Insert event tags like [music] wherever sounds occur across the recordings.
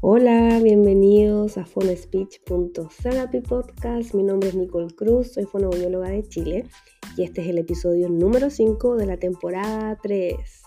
Hola, bienvenidos a PhoneSpeech.therapy Podcast. Mi nombre es Nicole Cruz, soy fonoaudióloga de Chile y este es el episodio número 5 de la temporada 3.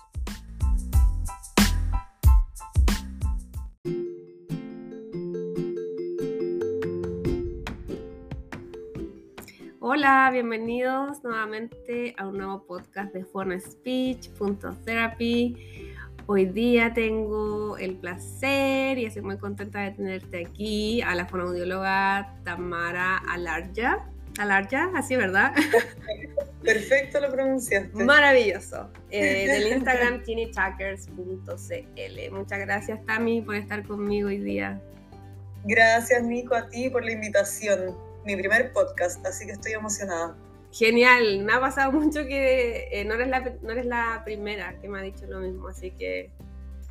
Hola, bienvenidos nuevamente a un nuevo podcast de PhoneSpeech.therapy. Hoy día tengo el placer y estoy muy contenta de tenerte aquí a la fonoaudióloga Tamara Alarja. Alarja, así, ¿verdad? [laughs] Perfecto, lo pronunciaste. Maravilloso. Eh, [laughs] del Instagram tinytalkers.cl. Muchas gracias, Tami, por estar conmigo hoy día. Gracias, Nico, a ti por la invitación. Mi primer podcast, así que estoy emocionada. Genial, me ha pasado [laughs] mucho que eh, no, eres la, no eres la primera que me ha dicho lo mismo, así que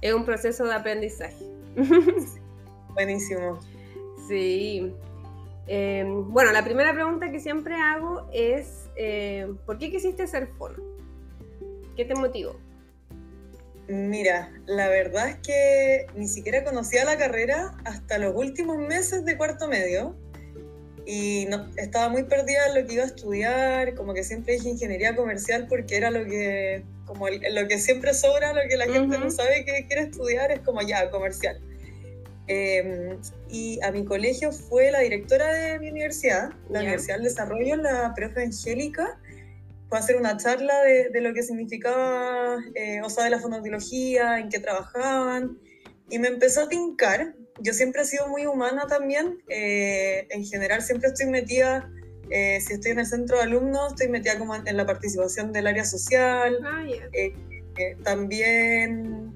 es un proceso de aprendizaje. [laughs] Buenísimo. Sí. Em, bueno, la primera pregunta que siempre hago es, eh, ¿por qué quisiste ser fono? ¿Qué te motivó? Mira, la verdad es que ni siquiera conocía la carrera hasta los últimos meses de cuarto medio y no, estaba muy perdida en lo que iba a estudiar, como que siempre dije ingeniería comercial porque era lo que, como lo que siempre sobra, lo que la gente no sabe que quiere estudiar, es como ya, comercial. Em, y a mi colegio fue la directora de mi universidad, la Universidad del Desarrollo, la profe Angélica, fue a hacer una charla de, de lo que significaba, eh, o sea, de la fonoaudiología, en qué trabajaban, y me empezó a tincar, yo siempre he sido muy humana también. Eh, en general siempre estoy metida, eh, si estoy en el centro de alumnos, estoy metida como en, la participación del área social. Ah, eh, también,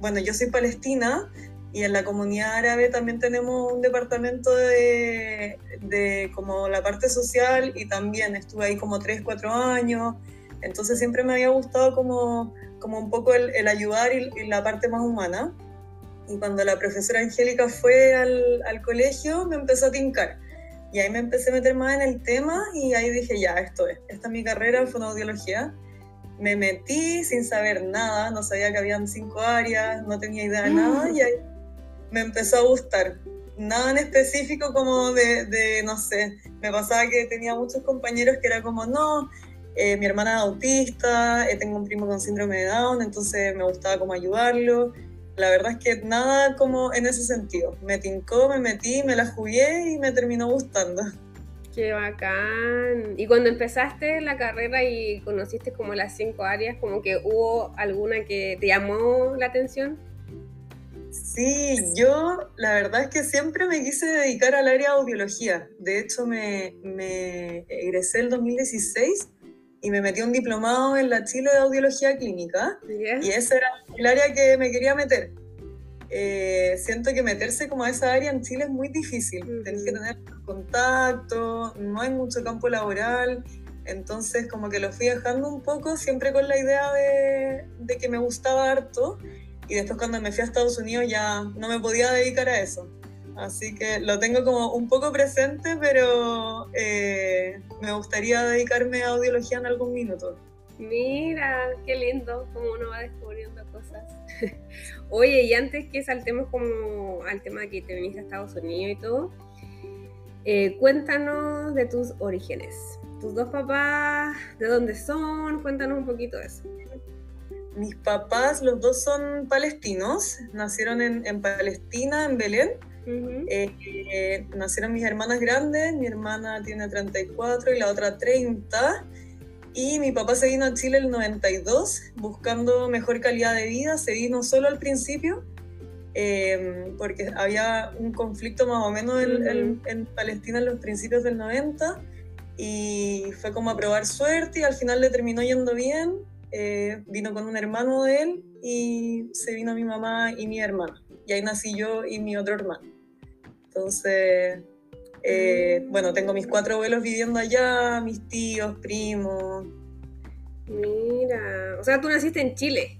bueno, yo soy palestina y en la comunidad árabe también tenemos un departamento de, de como la parte social y también estuve ahí como 3, 4 años. Entonces siempre me había gustado como, como un poco el, el ayudar y, y la parte más humana. Y cuando la profesora Angélica fue al, al, colegio, me empezó a tincar. Y ahí me empecé a meter más en el tema y ahí dije, ya, esto es, esta es mi carrera, fonoaudiología. Me metí sin saber nada, no sabía que habían cinco áreas, no tenía idea de nada y ahí me empezó a gustar. Nada en específico como de, de no sé, me pasaba que tenía muchos compañeros que era como, no, eh, mi hermana es autista, eh, tengo un primo con síndrome de Down, entonces me gustaba como ayudarlo la verdad es que nada como en ese sentido. Me tincó, me metí, me la jugué y me terminó gustando. Qué bacán. Y cuando empezaste la carrera y conociste como las cinco áreas, como que hubo alguna que te llamó la atención? Sí, yo la verdad es que siempre me quise dedicar al área de audiología. De hecho, me, me egresé el 2016 y me metí un diplomado en la Chile de Audiología Clínica y ese era el área que me quería meter. Eh, siento que meterse como a esa área en Chile es muy difícil. Tenés que tener contacto, no hay mucho campo laboral, entonces como que lo fui dejando un poco, siempre con la idea de, de que me gustaba harto y después cuando me fui a Estados Unidos ya no me podía dedicar a eso. Así que lo tengo como un poco presente, pero eh, me gustaría dedicarme a audiología en algún minuto. Mira, qué lindo, como uno va descubriendo cosas. [laughs] Oye, y antes que saltemos como al tema de que te viniste a Estados Unidos y todo, eh, cuéntanos de tus orígenes. Tus dos papás, ¿de dónde son? Cuéntanos un poquito de eso. Mis papás, los dos son palestinos, nacieron en, en Palestina, en Belén eh, nacieron mis hermanas grandes, mi hermana tiene 34 y la otra 30. Y mi papá se vino a Chile el 92 buscando mejor calidad de vida. Se vino solo al principio em, porque había un conflicto más o menos en, Palestina en los principios del 90 y fue como a probar suerte y al final le terminó yendo bien. Eh, vino con un hermano de él y se vino mi mamá y mi hermana. Y ahí nací yo y mi otro hermano. Entonces, eh, bueno, tengo mis cuatro abuelos viviendo allá, mis tíos, primos. Mira, o sea, tú naciste en Chile.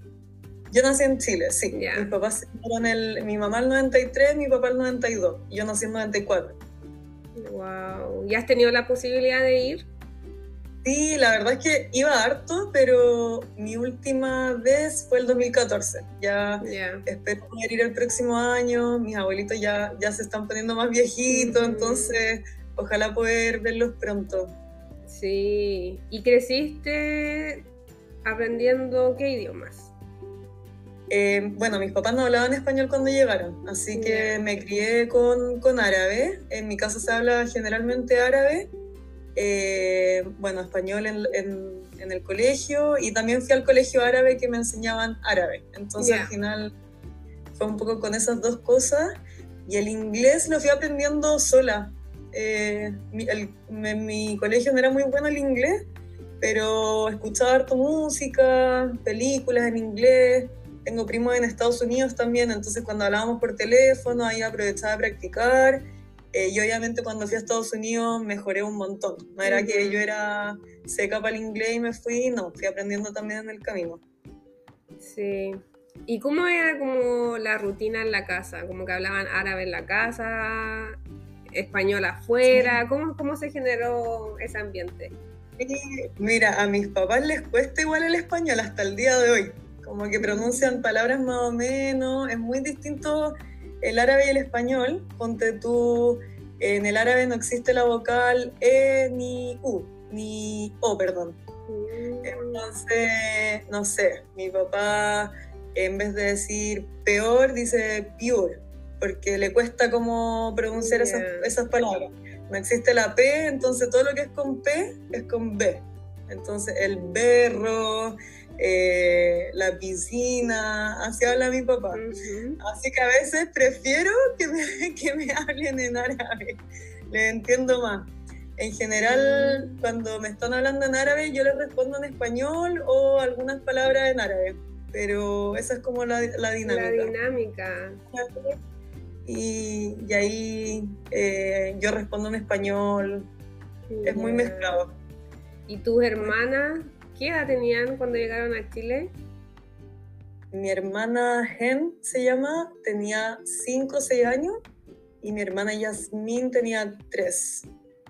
Yo nací en Chile, sí. Mis papás el, mi mamá el 93, mi papá el 92. Yo nací en 94. Wow. ¿Y has tenido la posibilidad de ir? Sí, la verdad es que iba harto, pero mi última vez fue el 2014. Ya espero poder ir el próximo año. Mis abuelitos ya, ya se están poniendo más viejitos, entonces ojalá poder verlos pronto. Sí. ¿Y creciste aprendiendo qué idiomas? Eh, bueno, mis papás no hablaban español cuando llegaron, así que me crié con, con árabe. En mi casa se habla generalmente árabe eh, bueno, español en, en, el colegio y también fui al colegio árabe que me enseñaban árabe. Entonces al final fue un poco con esas dos cosas y el inglés lo fui aprendiendo sola. Eh, mi, mi colegio no era muy bueno el inglés, pero escuchaba harto música, películas en inglés. Tengo primos en Estados Unidos también, entonces cuando hablábamos por teléfono ahí aprovechaba a practicar eh, y obviamente cuando fui a Estados Unidos mejoré un montón. No era que yo era seca para el inglés y me fui, no, fui aprendiendo también en el camino. Sí. ¿Y cómo era como la rutina en la casa? Como que hablaban árabe en la casa, español afuera. ¿Cómo, ¿Cómo se generó ese ambiente? Mira, a mis papás les cuesta igual el español hasta el día de hoy. Como que pronuncian palabras más o menos. Es muy distinto el árabe y el español, ponte tú, en el árabe no existe la vocal E ni U, ni O, perdón. Entonces, no sé, mi papá en vez de decir peor, dice pure, porque le cuesta como pronunciar esas, esas palabras. No existe la P, entonces todo lo que es con P es con B. Entonces el berro, eh, la piscina, así habla mi papá. Así que a veces prefiero que me, [laughs] que me hablen en árabe, le entiendo más. En general, mm. cuando me están hablando en árabe, yo les respondo en español o algunas palabras en árabe, pero esa es como la, la dinámica. La dinámica. Y, y ahí eh, yo respondo en español, es muy mezclado. ¿Y tus hermanas ¿Qué edad tenían cuando llegaron a Chile? Mi hermana Gen se llama, tenía 5 o 6 años y mi hermana Yasmín tenía 3.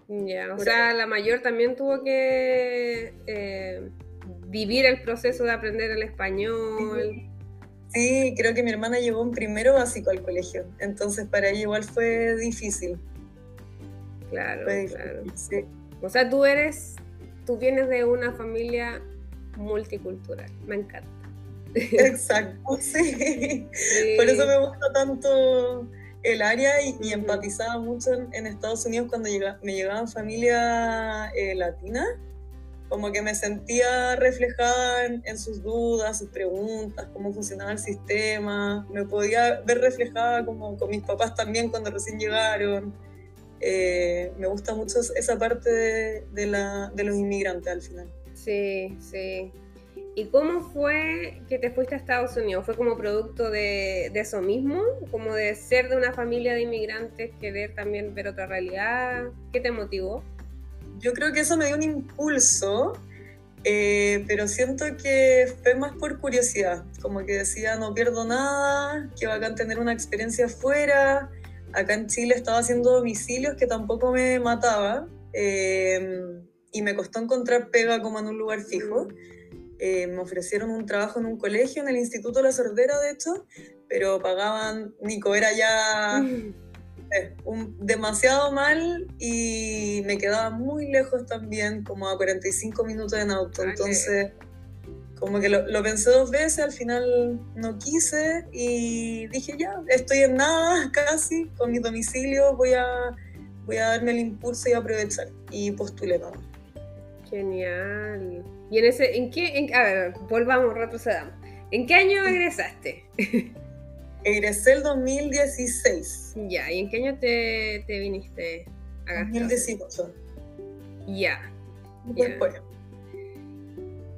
Ya, o sea, la mayor también tuvo que eh, vivir el proceso de aprender el español. [laughs] Sí, creo que mi hermana llegó en primero básico al colegio, entonces para ella igual fue difícil. Claro, claro. O sea, tú eres tú vienes de una familia multicultural, me encanta. Exacto, [laughs] sí. Por eso me gusta tanto el área y, empatizaba mucho en, Estados Unidos cuando me llegaban familia eh, latina, como que me sentía reflejada en, sus dudas, sus preguntas, cómo funcionaba el sistema, me podía ver reflejada como con mis papás también cuando recién llegaron. Eh, me gusta mucho esa parte de, la, de, los inmigrantes al final. Sí, sí. ¿Y cómo fue que te fuiste a Estados Unidos? ¿Fue como producto de, de, eso mismo? ¿Como de ser de una familia de inmigrantes, querer también ver otra realidad? ¿Qué te motivó? Yo creo que eso me dio un impulso, eh, pero siento que fue más por curiosidad, como que decía, no pierdo nada, que bacán tener una experiencia afuera, acá en Chile estaba haciendo domicilios que tampoco me mataba eh, y me costó encontrar pega como en un lugar fijo. Eh, me ofrecieron un trabajo en un colegio, en el Instituto La Sordera, de hecho, pero pagaban, Nico, era ya [laughs] eh, demasiado mal y me quedaba muy lejos también, como a 45 minutos en auto. Entonces como que lo, pensé dos veces, al final no quise y dije ya, estoy en nada [laughs] casi con mi domicilio, voy a, voy a darme el impulso y aprovechar y postulé todo. Genial. ¿Y en ese, en qué, a ver, volvamos, retrocedamos. ¿En qué año egresaste? Egresé el 2016. Ya, ¿y en qué año te, te viniste a gastar? 2018. Ya. Después.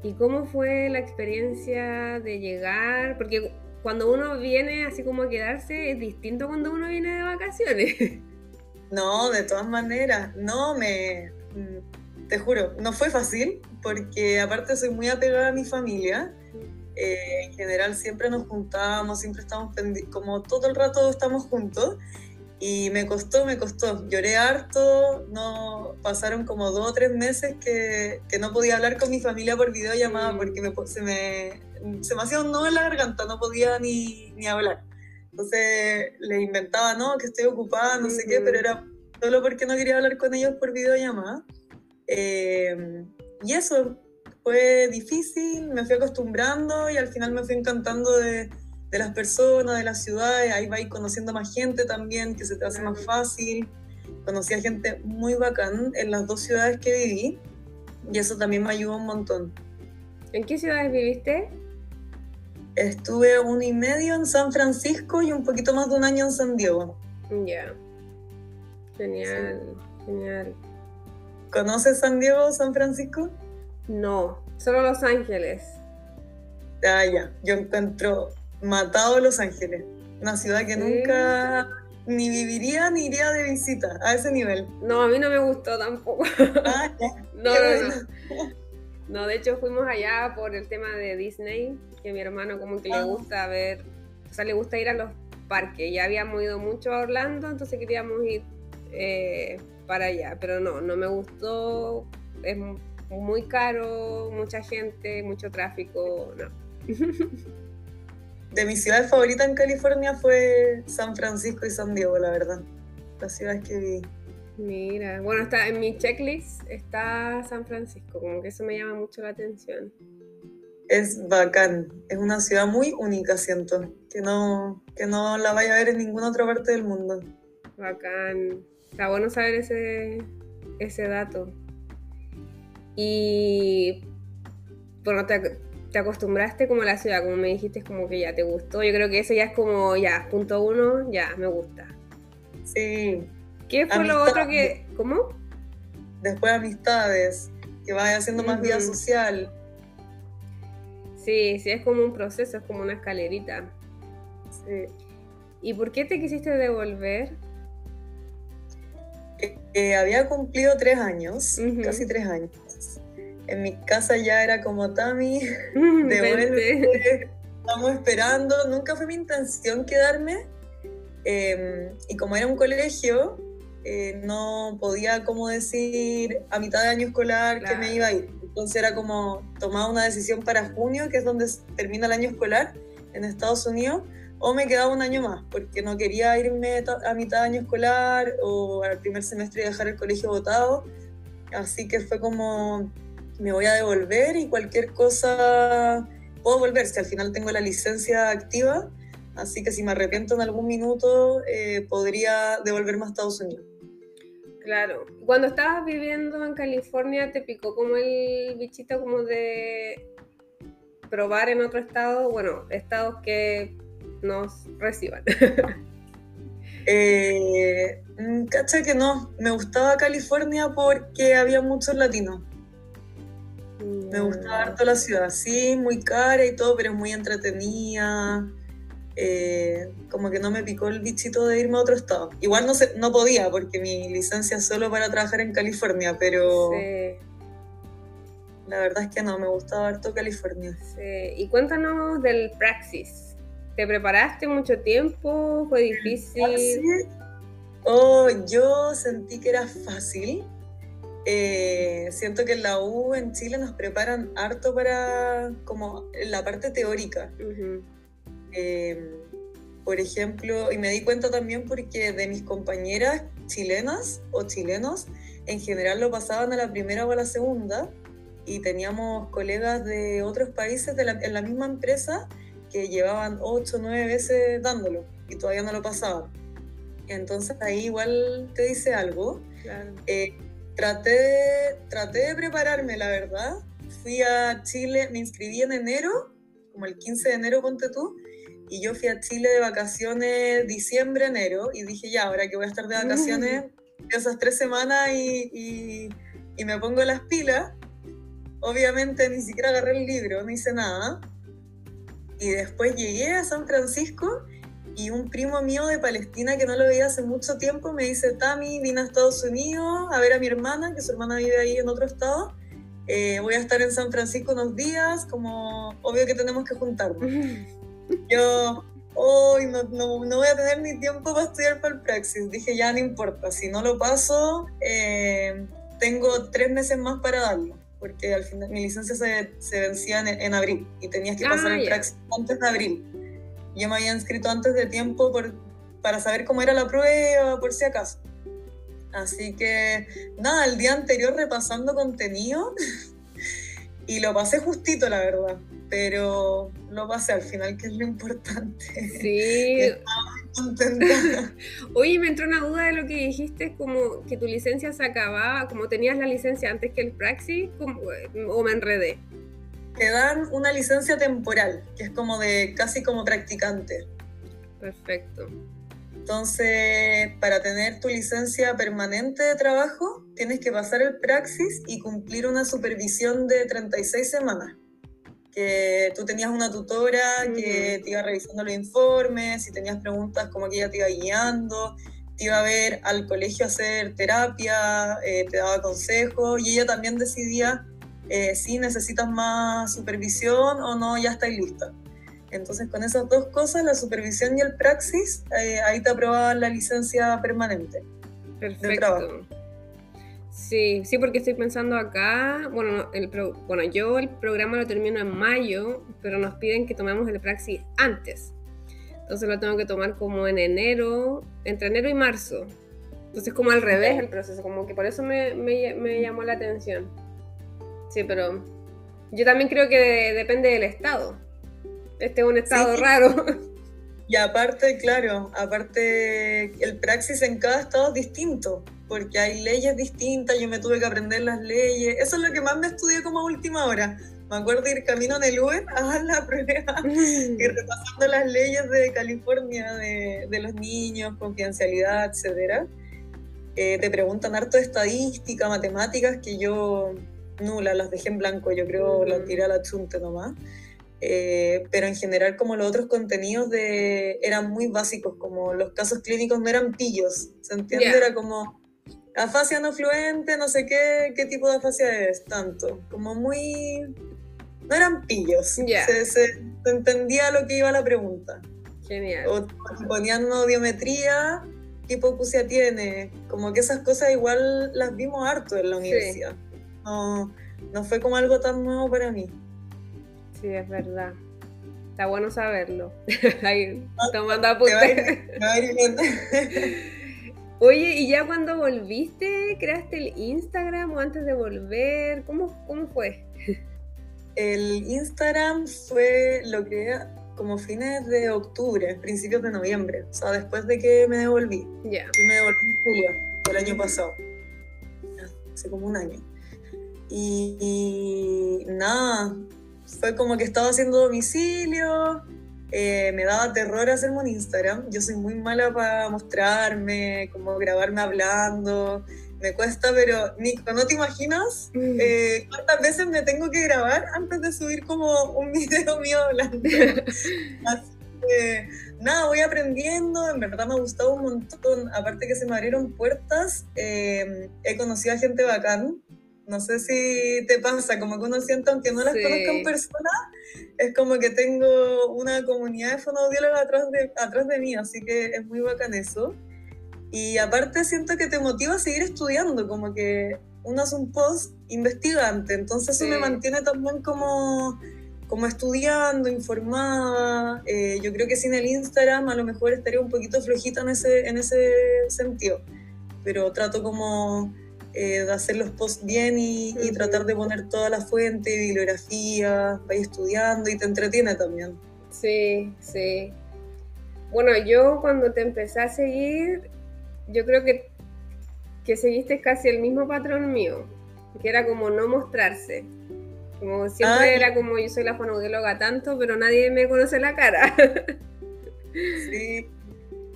¿Y cómo fue la experiencia de llegar? Porque cuando uno viene así como a quedarse es distinto cuando uno viene de vacaciones. [laughs] No, de todas maneras, no me, te juro, no fue fácil porque aparte soy muy apegada a mi familia. Eh, en general siempre nos juntamos, siempre estamos como todo el rato estamos juntos. Y me costó, me costó. Lloré harto, no, pasaron como dos o tres meses que, que no podía hablar con mi familia por videollamada mm. porque me, se, me, se me hacía un nudo en la garganta, no podía ni, ni hablar. Entonces le inventaba, no, que estoy ocupada, no sé qué, pero era solo porque no quería hablar con ellos por videollamada. Eh, y eso fue difícil, me fui acostumbrando y al final me fui encantando de, de las personas, de las ciudades, ahí va ir conociendo más gente también, que se te hace más fácil. Conocí a gente muy bacán en las dos ciudades que viví y eso también me ayudó un montón. ¿En qué ciudades viviste? Estuve un y medio en San Francisco y un poquito más de un año en San Diego. Ya. Genial, genial. ¿Conoces San Diego, San Francisco? No, solo Los Ángeles. Ah, ya. Yo encuentro matado Los Ángeles. Una ciudad que nunca ni viviría ni iría de visita a ese nivel. No, a mí no me gustó tampoco. Ah, [laughs] no, no, no. No, de hecho fuimos allá por el tema de Disney, que mi hermano como que le ah. gusta ver, o sea, le gusta ir a los parques. Ya habíamos ido mucho a Orlando, entonces queríamos ir eh, para allá, pero no, no me gustó. Es muy caro, mucha gente, mucho tráfico, no. [laughs] de mi ciudad favorita en California fue San Francisco y San Diego, la verdad. Las ciudades que vi. Mira, bueno, está en mi checklist está San Francisco, como que eso me llama mucho la atención. Es bacán, es una ciudad muy única, siento, que no, que no la vaya a ver en ninguna otra parte del mundo. Bacán, está bueno saber ese, ese dato. Y bueno, te, te acostumbraste como a la ciudad, como me dijiste, como que ya te gustó. Yo creo que eso ya es como, ya, punto uno, ya, me gusta. Sí. ¿Qué fue lo otro que... ¿Cómo? Después amistades, que vaya haciendo más vida social. Sí, sí, es como un proceso, es como una escalerita. Sí. ¿Y por qué te quisiste devolver? Eh, había cumplido tres años, casi tres años en mi casa ya era como Tami, [laughs] [laughs] devuelve, estamos esperando, nunca fue mi intención quedarme. Em, y como era un colegio, eh, no podía como decir a mitad de año escolar que me iba a ir. Entonces era como tomar una decisión para junio, que es donde termina el año escolar en Estados Unidos, o me quedaba un año más, porque no quería irme a mitad de año escolar o al primer semestre y dejar el colegio votado. Así que fue como me voy a devolver y cualquier cosa puedo volver, si al final tengo la licencia activa, así que si me arrepiento en algún minuto, eh, podría devolverme a Estados Unidos. Claro. Cuando estabas viviendo en California, ¿te picó como el bichito como de probar en otro estado? Bueno, estados que nos reciban. [laughs] eh, mm, cacha que no, me gustaba California porque había muchos latinos. Me gusta harto la ciudad, sí, muy cara y todo, pero es muy entretenida. Eh, como que no me picó el bichito de irme a otro estado. Igual no, sé, no podía porque mi licencia es solo para trabajar en California, pero la verdad es que no, me gustaba harto California. Sí. Y cuéntanos del praxis. ¿Te preparaste mucho tiempo? ¿Fue difícil? Oh, yo sentí que era fácil eh, siento que en la U en Chile nos preparan harto para como la parte teórica. Em, por ejemplo, y me di cuenta también porque de mis compañeras chilenas o chilenos, en general lo pasaban a la primera o a la segunda, y teníamos colegas de otros países en la misma empresa que llevaban ocho o nueve veces dándolo y todavía no lo pasaban. Entonces ahí igual te dice algo. Claro. Eh, traté, traté de prepararme, la verdad. Fui a Chile, me inscribí en enero, como el 15 de enero, ponte tú, y yo fui a Chile de vacaciones diciembre, enero, y dije, ya, ahora que voy a estar de vacaciones, esas tres semanas y, y me pongo las pilas. Obviamente ni siquiera agarré el libro, no hice nada. Y después llegué a San Francisco y un primo mío de Palestina que no lo veía hace mucho tiempo me dice, Tami, vine a Estados Unidos a ver a mi hermana, que su hermana vive ahí en otro estado. Eh, voy a estar en San Francisco unos días, como obvio que tenemos que juntarnos. [laughs] Yo, hoy no, no, no, voy a tener ni tiempo para estudiar para el praxis. Dije, ya no importa, si no lo paso, eh, tengo tres meses más para darlo, porque al final mi licencia se, se vencía en, abril y tenías que pasar ah, el praxis antes de abril. Yo me había inscrito antes de tiempo por, para saber cómo era la prueba, por si acaso. Así que nada, el día anterior repasando contenido [laughs] y lo pasé justito, la verdad pero lo pasé al final, que es lo importante. Sí. [laughs] [laughs] Oye, me entró una duda de lo que dijiste, como que tu licencia se acababa, como tenías la licencia antes que el Praxis, o me enredé. Te dan una licencia temporal, que es como de casi como practicante. Perfecto. Entonces, para tener tu licencia permanente de trabajo, tienes que pasar el Praxis y cumplir una supervisión de 36 semanas que tú tenías una tutora que te iba revisando los informes, si tenías preguntas como que ella te iba guiando, te iba a ver al colegio a hacer terapia, eh, te daba consejos y ella también decidía eh, si necesitas más supervisión o no, ya estáis lista. Entonces con esas dos cosas, la supervisión y el praxis, eh, ahí te aprobaban la licencia permanente. Perfecto. Sí, sí, porque estoy pensando acá, bueno, el bueno, yo el programa lo termino en mayo, pero nos piden que tomemos el praxis antes. Entonces lo tengo que tomar como en enero, entre enero y marzo. Entonces como al revés el proceso, como que por eso me, me, llamó la atención. Sí, pero yo también creo que depende del estado. Este es un estado raro. Y aparte, claro, aparte el praxis en cada estado es distinto porque hay leyes distintas, yo me tuve que aprender las leyes. Eso es lo que más me estudié como última hora. Me acuerdo de ir camino en el Uber a [laughs] la prueba y repasando las leyes de California de, de los niños, confidencialidad, etcétera. Eh, te preguntan harto de estadística, matemáticas, que yo nula, las dejé en blanco, yo creo las tiré a la chunte nomás. Eh, pero en general como los otros contenidos de, eran muy básicos, como los casos clínicos no eran pillos, ¿se entiende? Era como afasia no fluente, no sé qué, qué tipo de afasia es, tanto, como muy... No eran pillos, se, se, entendía lo que iba la pregunta. Genial. O, ponían una audiometría, qué hipocusia tiene, como que esas cosas igual las vimos harto en la universidad. No, no fue como algo tan nuevo para mí. Sí, es verdad. Está bueno saberlo. [laughs] Ahí, ah, tomando apuntes. [laughs] Oye, ¿y ya cuando volviste, creaste el Instagram o antes de volver? ¿Cómo, cómo fue? El Instagram fue lo que como fines de octubre, principios de noviembre, o sea, después de que me devolví. Ya. me devolví en julio del año pasado, hace como un año. Y nada, fue como que estaba haciendo domicilio, eh, me daba terror hacerme un Instagram. Yo soy muy mala para mostrarme, como grabarme hablando. Me cuesta, pero Nico, ¿no te imaginas mm. eh, cuántas veces me tengo que grabar antes de subir como un [laughs] video mío hablando? [laughs] Así que, nada, voy aprendiendo. En verdad me ha gustado un montón. Aparte que se me abrieron puertas, eh, he conocido a gente bacán no sé si te pasa, como que uno siente, aunque no las conozca en persona, es como que tengo una comunidad de fonoaudiólogos atrás de, atrás de mí, así que es muy bacán eso. Y aparte siento que te motiva a seguir estudiando, como que uno hace un post investigante, entonces eso me mantiene también como, como estudiando, informada. Eh, yo creo que sin el Instagram a lo mejor estaría un poquito flojita en ese, en ese sentido, pero trato como eh, de hacer los posts bien y, tratar de poner toda la fuente, bibliografía, vais estudiando y te entretiene también. Sí, sí. Bueno, yo cuando te empecé a seguir, yo creo que, que seguiste casi el mismo patrón mío, que era como no mostrarse. Como siempre era como yo soy la fonoaudióloga tanto, pero nadie me conoce la cara. [laughs] sí,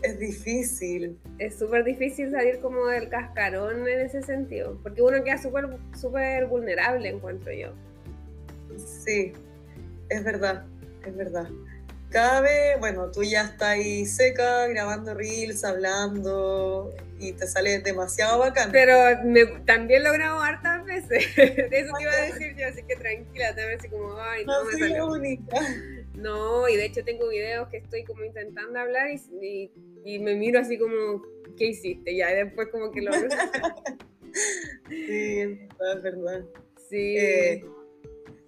es difícil. Es súper difícil salir como del cascarón en ese sentido, porque uno queda súper súper vulnerable, encuentro yo. Sí, es verdad, es verdad. Cada vez, bueno, tú ya estás ahí seca, grabando reels, hablando, y te sale demasiado bacán. Pero también lo grabo hartas veces. [laughs] Eso te iba a decir yo, así que tranquila, te ves así como, ay, no, no me salió. única. No, y de hecho tengo videos que estoy como intentando hablar y, y, me miro así como, ¿qué hiciste? Ya, y después como que lo... [laughs] sí, es verdad. Sí. Eh,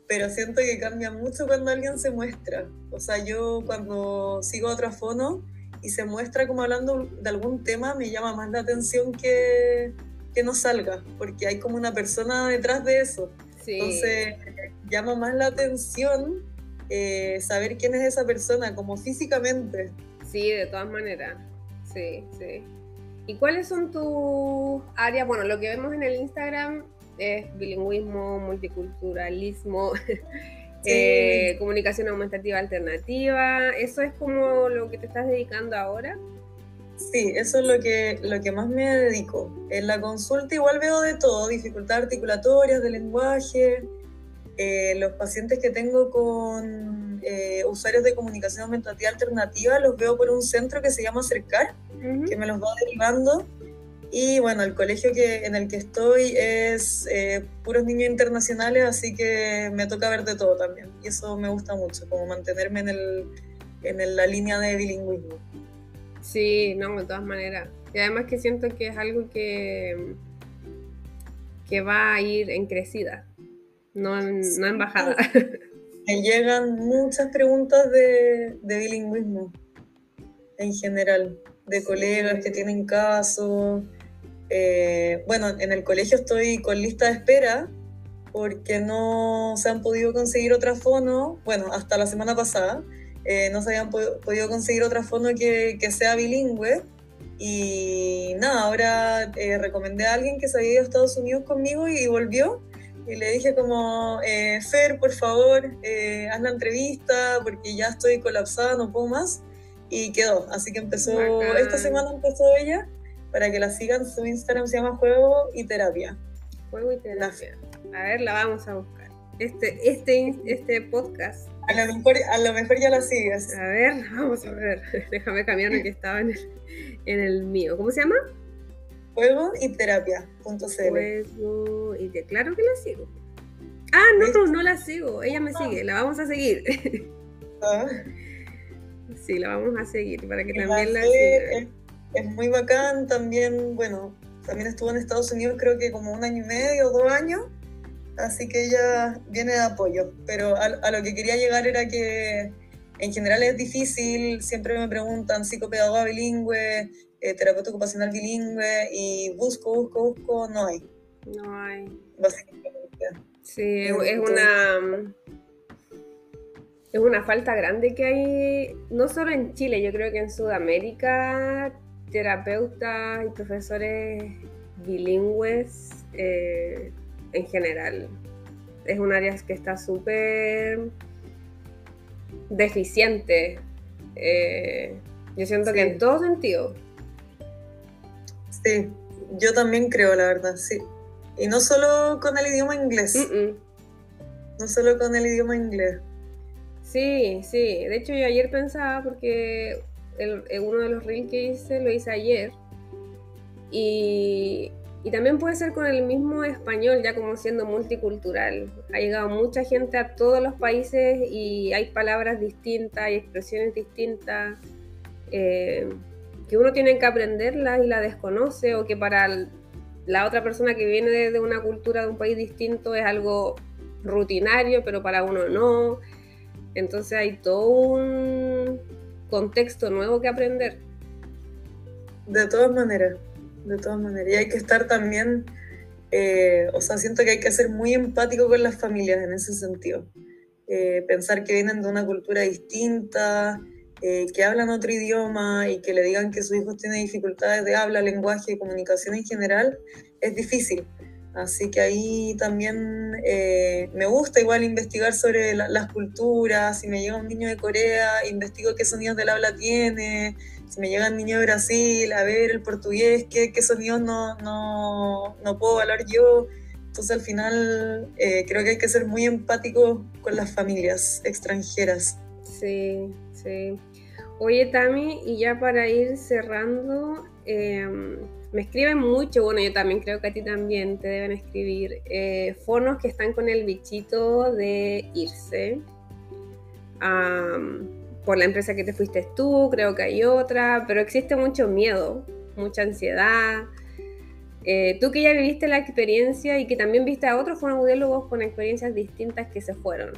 pero siento que cambia mucho cuando alguien se muestra. O sea, yo cuando sigo otro fono y se muestra como hablando de algún tema, me llama más la atención que, que no salga, porque hay como una persona detrás de eso. Entonces, llama más la atención eh, saber quién es esa persona, como físicamente. Sí, de todas maneras. Sí, sí. ¿Y cuáles son tus áreas? Bueno, lo que vemos en el Instagram es bilingüismo, multiculturalismo, [laughs] eh, comunicación aumentativa alternativa. ¿Eso es como lo que te estás dedicando ahora? Sí, eso es lo que, lo que más me dedico. En la consulta igual veo de todo, dificultades articulatorias, de lenguaje. Eh, los pacientes que tengo con eh, usuarios de comunicación aumentativa alternativa los veo por un centro que se llama Acercar, que me los va derivando y bueno, el colegio que, en el que estoy es eh, puros niños internacionales, así que me toca ver de todo también. Y eso me gusta mucho, como mantenerme en, el, en la línea de bilingüismo. Sí, no, de todas maneras. Y además que siento que es algo que, que va a ir en crecida, no en, no en bajada. Me llegan muchas preguntas de, de bilingüismo en general, de colegas que tienen casos eh, bueno, en el colegio estoy con lista de espera porque no se han podido conseguir otra fono, bueno, hasta la semana pasada, eh, no se habían podido conseguir otra fono que, que, sea bilingüe. Y nada, ahora eh, recomendé a alguien que se había ido a Estados Unidos conmigo y, volvió. Y le dije como, Fer, por favor, haz la entrevista porque ya estoy colapsada, no puedo más. Y quedó. Así que empezó, esta semana empezó ella para que la sigan. Su Instagram se llama Juego y Terapia. Juego y Terapia. A ver, la vamos a buscar. Este, este, este podcast. A lo, mejor, a lo mejor ya la sigues. A ver, [laughs] vamos a ver. Déjame cambiar lo [laughs] que estaba en el, en el mío. ¿Cómo se llama? Juego y terapia.cl. Juego y terapia. Claro que la sigo. Ah, no, no, no la sigo. Ella me sigue. La vamos a seguir. [laughs] Ah. Sí, la vamos a seguir para que también la siga es muy bacán también, bueno, también estuvo en Estados Unidos creo que como un año y medio, dos años, así que ella viene de apoyo, pero a, lo que quería llegar era que en general es difícil, siempre me preguntan psicopedagoga bilingüe, eh, terapeuta ocupacional bilingüe y busco, busco, busco, no hay. No hay. Básicamente. Sí, es una es una falta grande que hay, no solo en Chile, yo creo que en Sudamérica terapeutas y profesores bilingües eh, en general. Es un área que está súper deficiente. Eh, yo siento que en todo sentido. Sí, yo también creo, la verdad, sí. Y no solo con el idioma inglés. No solo con el idioma inglés. Sí, sí. De hecho, yo ayer pensaba porque el, eh, uno de los reels que hice lo hice ayer. Y, y, también puede ser con el mismo español, ya como siendo multicultural. Ha llegado mucha gente a todos los países y hay palabras distintas, hay expresiones distintas, eh, que uno tiene que aprenderlas y la desconoce, o que para la otra persona que viene de una cultura de un país distinto es algo rutinario, pero para uno no. Entonces hay todo un, contexto nuevo que aprender. De todas maneras, de todas maneras. Y hay que estar también, eh, o sea, siento que hay que ser muy empático con las familias en ese sentido. Eh, pensar que vienen de una cultura distinta, eh, que hablan otro idioma y que le digan que sus hijos tienen dificultades de habla, lenguaje y comunicación en general, es difícil. Así que ahí también me gusta igual investigar sobre las culturas. Si me llega un niño de Corea, investigo qué sonidos del habla tiene. Si me llega un niño de Brasil, a ver el portugués, qué, qué sonidos no, no, no, puedo hablar yo. Entonces al final eh, creo que hay que ser muy empático con las familias extranjeras. Sí, sí. Oye, Tami, y ya para ir cerrando, em, me escriben mucho, bueno, yo también creo que a ti también te deben escribir, eh, fonos que están con el bichito de irse. Por la empresa que te fuiste tú, creo que hay otra, pero existe mucho miedo, mucha ansiedad. Eh, tú que ya viviste la experiencia y que también viste a otros fonoaudiólogos con experiencias distintas que se fueron,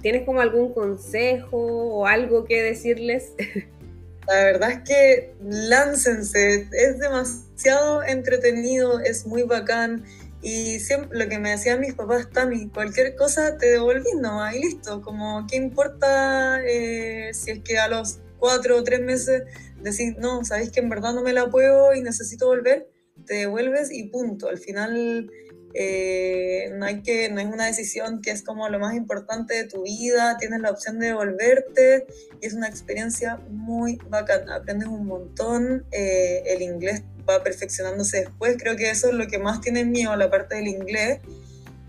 ¿tienes como algún consejo o algo que decirles? [laughs] La verdad es que láncense, es demasiado entretenido, es muy bacán. Y siempre lo que me decían mis papás, Tami, cualquier cosa te devolví no, ahí listo. Como, ¿qué importa eh, si es que a los cuatro o tres meses decís, no, sabéis que en verdad no me la puedo y necesito volver? Te devuelves y punto. Al final eh, no, hay que, no es una decisión que es como lo más importante de tu vida, tienes la opción de volverte y es una experiencia muy bacana, aprendes un montón, eh, el inglés va perfeccionándose después, creo que eso es lo que más tiene miedo, la parte del inglés.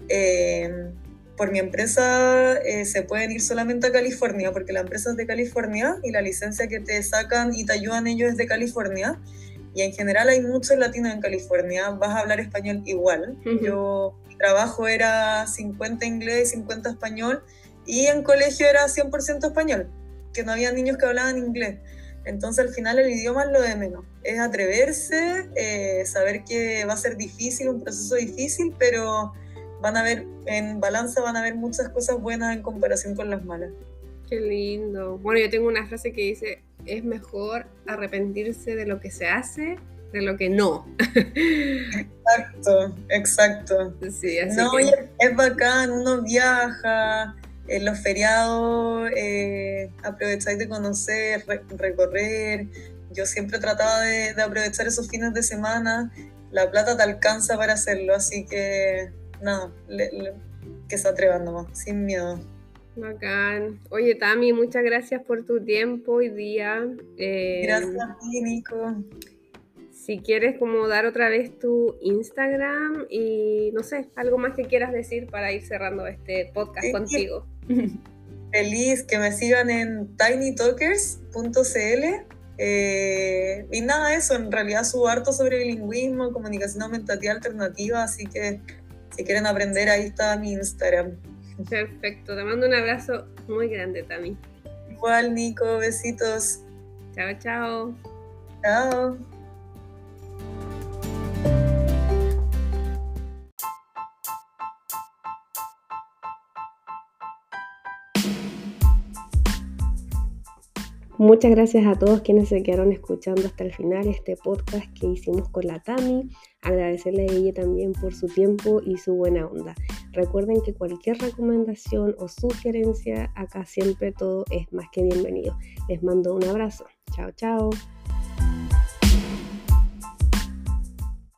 Eh, por mi empresa se pueden ir solamente a California, porque la empresa es de California y la licencia que te sacan y te ayudan ellos es de California y en general hay muchos latinos en California, vas a hablar español igual. Yo, mi trabajo era 50 inglés, 50 español, y en colegio era 100% español, que no había niños que hablaban inglés. Entonces al final el idioma es lo de menos, es atreverse, eh, saber que va a ser difícil, un proceso difícil, pero van a ver, en balanza van a haber muchas cosas buenas en comparación con las malas. Qué lindo. Bueno, yo tengo una frase que dice, es mejor arrepentirse de lo que se hace de lo que no. Exacto, exacto. Sí, así no, es bacán, uno viaja, en los feriados eh, aprovecháis de conocer, recorrer. Yo siempre trataba de, aprovechar esos fines de semana. La plata te alcanza para hacerlo, así que nada, que se atrevan nomás, sin miedo. Bacán. Oye, Tami, muchas gracias por tu tiempo hoy día. Eh, gracias a ti, Nico. Si quieres como dar otra vez tu Instagram y no sé, algo más que quieras decir para ir cerrando este podcast contigo. [laughs] Feliz que me sigan en tinytalkers.cl. Eh, y nada, eso, en realidad subo harto sobre bilingüismo, comunicación aumentativa alternativa, así que si quieren aprender, ahí está mi Instagram. Perfecto, te mando un abrazo muy grande, Tami. Igual, Nico, besitos. Chao, chao. Chao. Muchas gracias a todos quienes se quedaron escuchando hasta el final este podcast que hicimos con la Tami. Agradecerle a ella también por su tiempo y su buena onda. Recuerden que cualquier recomendación o sugerencia, acá siempre todo es más que bienvenido. Les mando un abrazo. Chao, chao.